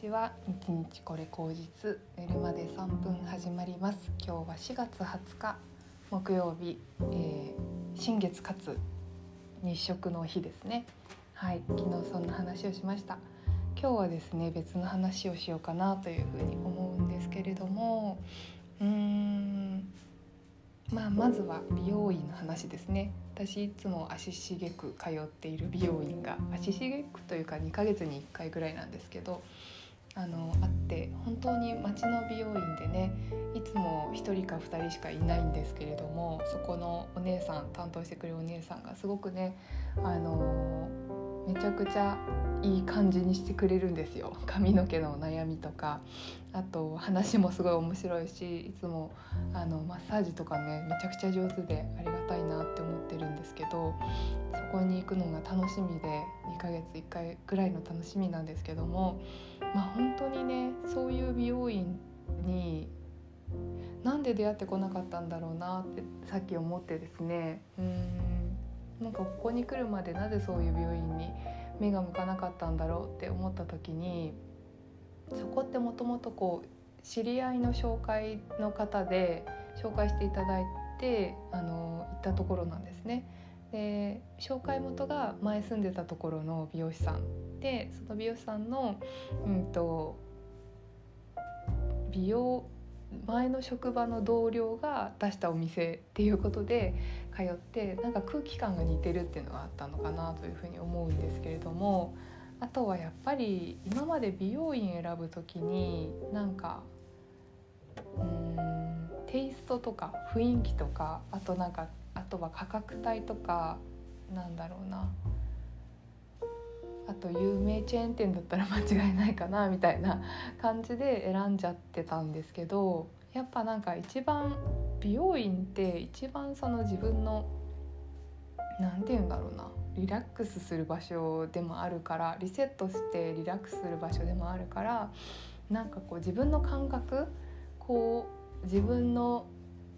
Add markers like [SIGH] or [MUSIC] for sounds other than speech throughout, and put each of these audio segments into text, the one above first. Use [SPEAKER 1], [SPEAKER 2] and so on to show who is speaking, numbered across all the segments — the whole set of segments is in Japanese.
[SPEAKER 1] ちは。日日これ口実寝るまで3分始まります。今日は4月20日木曜日、えー、新月かつ日食の日ですね。はい。昨日そんな話をしました。今日はですね別の話をしようかなというふうに思うんですけれども。うーん。まあまずは美容院の話ですね。私いつも足しげく通っている美容院が足しげくというか2ヶ月に1回ぐらいなんですけどあのあって本当に町の美容院でねいつも1人か2人しかいないんですけれどもそこのお姉さん担当してくれるお姉さんがすごくねあのめちゃくちゃいい感じにしてくれるんですよ。髪の毛の悩みとかあと話もすごい面白いしいつもあのマッサージとかねめちゃくちゃ上手でありがたいなって思ってるんですけどそこに行くのが楽しみで2ヶ月1回ぐらいの楽しみなんですけどもまあ本当にねそういう美容院になんで出会ってこなかったんだろうなってさっき思ってですねうんなんかここに来るまでなぜそういう病院に目が向かなかったんだろうって思った時にそこってもともとこう知り合いの紹介の方で紹介していただいてあの行ったところなんですね。で紹介元が前住んでたところの美容師さんでその美容師さんの、うんと美容前の職場の同僚が出したお店っていうことで通ってなんか空気感が似てるっていうのがあったのかなというふうに思うんですけれどもあとはやっぱり今まで美容院選ぶ時になんかうんテイストとか雰囲気とかあとなんかあとは価格帯とかなんだろうな。あと有名チェーン店だったら間違いないかなみたいな感じで選んじゃってたんですけどやっぱなんか一番美容院って一番その自分の何て言うんだろうな。リラックスする場所でもあるからリセットしてリラックスする場所でもあるからなんかこう自分の感覚こう自分の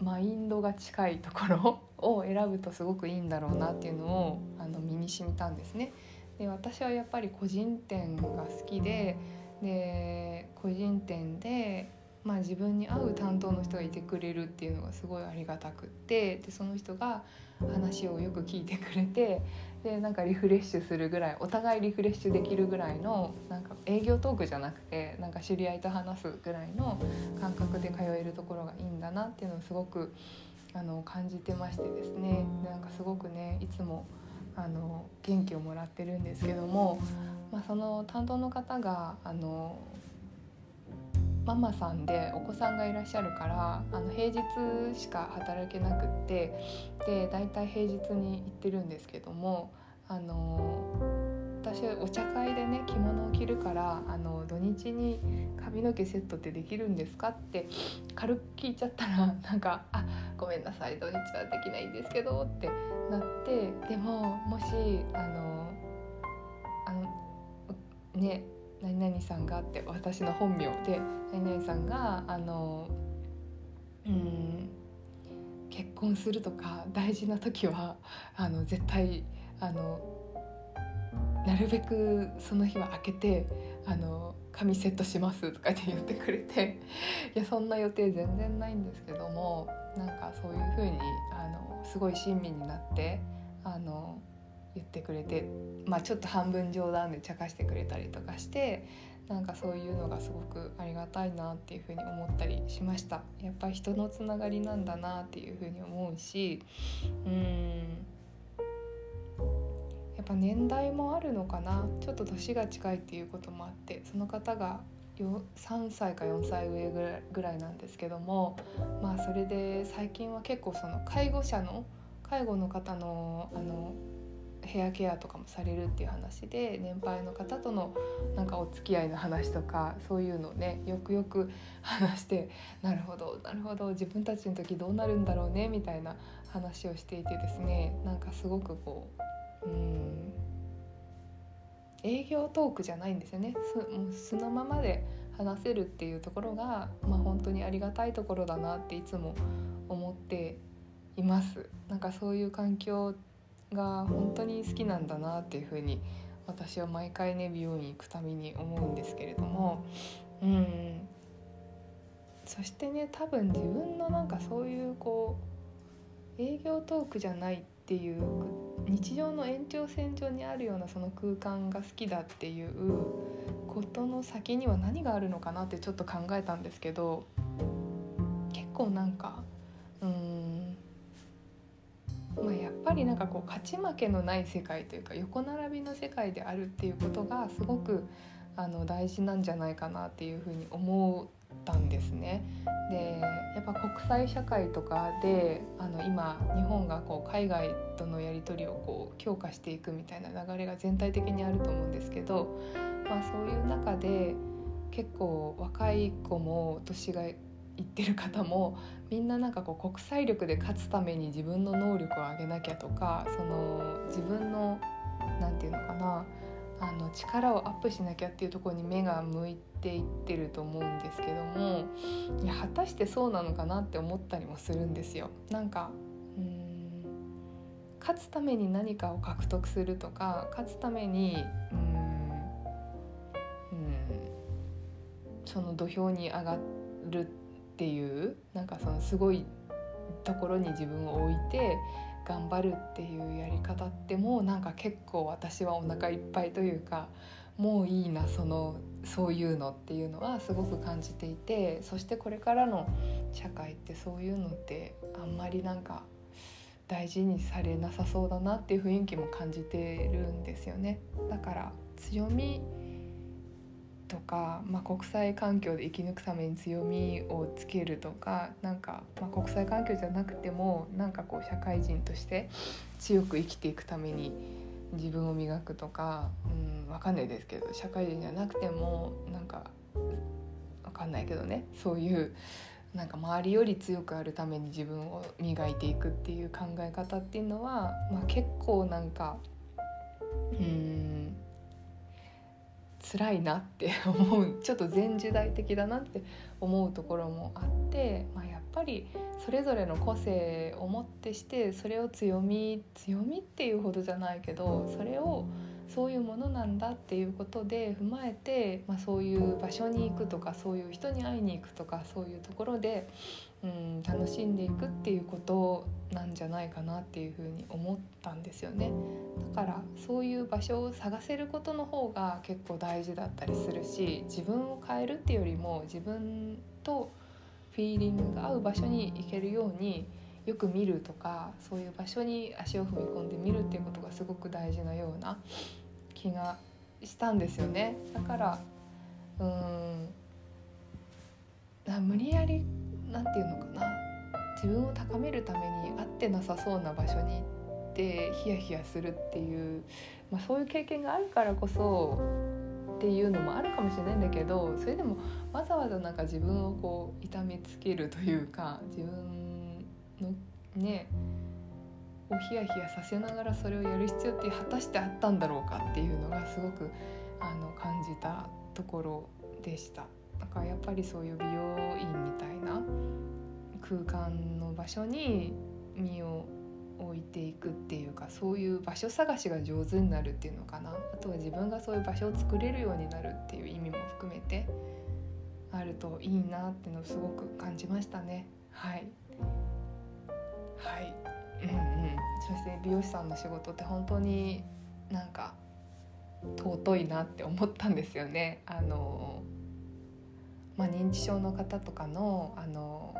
[SPEAKER 1] マインドが近いところ [LAUGHS] を選ぶとすごくいいんだろうなっていうのをあの身に染みたんですね。で私はやっぱり個人店が好きでで個人店で、まあ、自分に合う担当の人がいてくれるっていうのがすごいありがたくってでその人が話をよく聞いてくれてでなんかリフレッシュするぐらいお互いリフレッシュできるぐらいのなんか営業トークじゃなくてなんか知り合いと話すぐらいの感覚で通えるところがいいんだなっていうのをすごくあの感じてましてですね。なんかすごくねいつもあの元気をもらってるんですけども、まあ、その担当の方があのママさんでお子さんがいらっしゃるからあの平日しか働けなくってで大体平日に行ってるんですけどもあの私お茶会でね着物を着るからあの土日に髪の毛セットってできるんですかって軽く聞いちゃったらなんか「あごめんなさい土日はできないんですけど」ってなってでももしあのあのね何々さんがって私の本名で何々さんがあのうん結婚するとか大事な時はあの絶対あのなるべくその日は開けてあの紙セットしますとかって言ってくれて [LAUGHS] いやそんな予定全然ないんですけどもなんかそういう風にあのすごい親身になってあの言ってくれて、まあ、ちょっと半分冗談で茶化してくれたりとかしてなんかそういうのがすごくありがたいなっていうふうに思ったりしました。やっぱり人のつながりなんだなっていうふうに思うしうん。やっぱ年代もあるのかな。ちょっと年が近いっていうこともあってその方が3歳か4歳上ぐらいなんですけどもまあそれで最近は結構その介護者の介護の方のあのヘアケアとかもされるっていう話で年配の方とのなんかお付き合いの話とかそういうのをねよくよく話してなるほどなるほど自分たちの時どうなるんだろうねみたいな話をしていてですねなんかすごくこううん営業トークじゃないんですよねすもう素のままで話せるっていうところが、まあ、本当にありがたいところだなっていつも思っています。なんかそういう環境が本当に好きなんだなっていうふうに私は毎回ね美容院行くたびに思うんですけれども。うん。そしてね多分自分のなんかそういうこう営業トークじゃないっていう日常の延長線上にあるようなその空間が好きだっていうことの先には何があるのかなってちょっと考えたんですけど結構なんかうんまあやっぱりなんかこう勝ち負けのない世界というか横並びの世界であるっていうことがすごくあの大事なんじゃないかなっていうふうに思ったんですね。でやっぱ国際社会とかであの今日本がこう海外とのやり取りをこう強化していくみたいな流れが全体的にあると思うんですけど、まあ、そういう中で結構若い子も年がいってる方もみんななんかこう国際力で勝つために自分の能力を上げなきゃとかその自分の何て言うのかなあの力をアップしなきゃっていうところに目が向いていってると思うんですけどもいや果たしてそうなのかなって思ったりもするんですよ。なんかうん勝つために何かを獲得するとか勝つためにうんその土俵に上がるっていうなんかそのすごいところに自分を置いて頑張るっていうやり方ってもうなんか結構私はお腹いっぱいというかもういいなそのそういうのっていうのはすごく感じていてそしてこれからの社会ってそういうのってあんまりなんか大事にされなさそうだなっていう雰囲気も感じてるんですよね。だから強みとか、まあ、国際環境で生き抜くために強みをつけるとかなんか、まあ、国際環境じゃなくてもなんかこう社会人として強く生きていくために自分を磨くとか、うん、分かんないですけど社会人じゃなくてもなんか分かんないけどねそういうなんか周りより強くあるために自分を磨いていくっていう考え方っていうのは、まあ、結構なんかうん辛いなって [LAUGHS] 思うちょっと前時代的だなって思うところもあって、まあ、やっぱりそれぞれの個性をもってしてそれを強み強みっていうほどじゃないけどそれをそういうものなんだっていうことで踏まえて、まあ、そういう場所に行くとかそういう人に会いに行くとかそういうところで、うん、楽しんでいくっていうことなんじゃないかなっていうふうに思ったんですよね。だからそういう場所を探せることの方が結構大事だったりするし自分を変えるっていうよりも自分とフィーリングが合う場所に行けるようによく見るとかそういう場所に足を踏み込んでみるっていうことがすごく大事なような気がしたんですよね。だからうん無理やりなんていうのかな。自分を高めるために合ってなさそうな場所に行ってヒヤヒヤするっていう、まあ、そういう経験があるからこそっていうのもあるかもしれないんだけどそれでもわざわざなんか自分をこう痛めつけるというか自分のねをヒヤヒヤさせながらそれをやる必要って果たしてあったんだろうかっていうのがすごくあの感じたところでした。だからやっぱりそういう美容院みたいな空間の場所に身を置いていくっていうかそういう場所探しが上手になるっていうのかな。あとは自分がそういう場所を作れるようになるっていう意味も含めてあるといいなっていうのをすごく感じましたね。はい。はい。うんうん。そして美容師さんの仕事って本当になんか尊いなって思ったんですよね。あのまあ、認知症の方とかのあの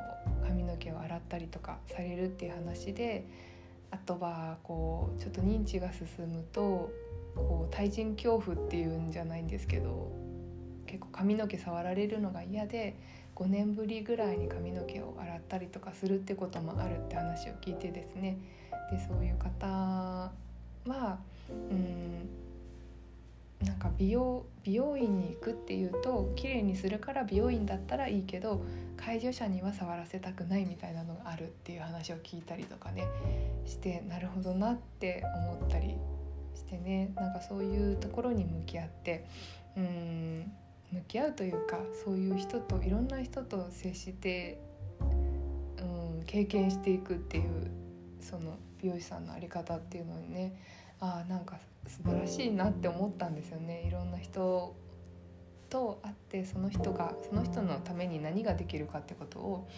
[SPEAKER 1] 髪の毛を洗ったりとかされるっていう話であとはこうちょっと認知が進むとこう対人恐怖っていうんじゃないんですけど結構髪の毛触られるのが嫌で5年ぶりぐらいに髪の毛を洗ったりとかするってこともあるって話を聞いてですね。でそういう方はうんなんか美容美容院に行くっていうと綺麗にするから美容院だったらいいけど介助者には触らせたくないみたいなのがあるっていう話を聞いたりとかねしてなるほどなって思ったりしてね。なんかそういうところに向き合ってうん。向き合うというかそういう人といろんな人と接してうん経験していくっていうその美容師さんの在り方っていうのにねあなんか素晴らしいなって思ったんですよね。いろんな人と会ってその人がその人のために何ができるかってことを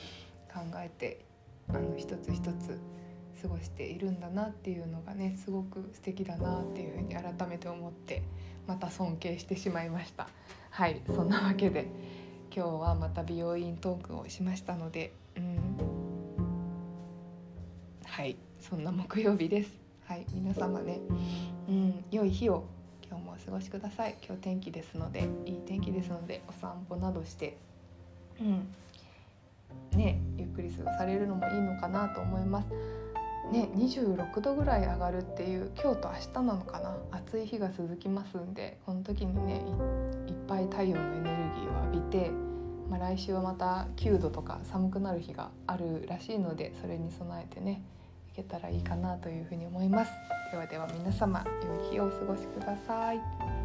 [SPEAKER 1] 考えてあの一つ一つ過ごしているんだなっていうのがねすごく素敵だなっていうふうに改めて思ってまた尊敬してしまいました。はいそんなわけで今日はまた美容院トークをしましたのでうん。はいそんな木曜日です。はい皆様ねうん良い日を今日もお過ごしください。今日天気ですのでいい天気ですのでお散歩などしてうん。ねゆっくり過ごされるのもいいのかなと思います。ね、26度ぐらい上がるっていう今日と明日なのかな？暑い日が続きますんでこの時にねいっぱい太陽のエネルギーを浴びて、まあ、来週はまた9度とか寒くなる日があるらしいのでそれに備えてねいけたらいいかなというふうに思います。ではでは皆様良い日をお過ごしください。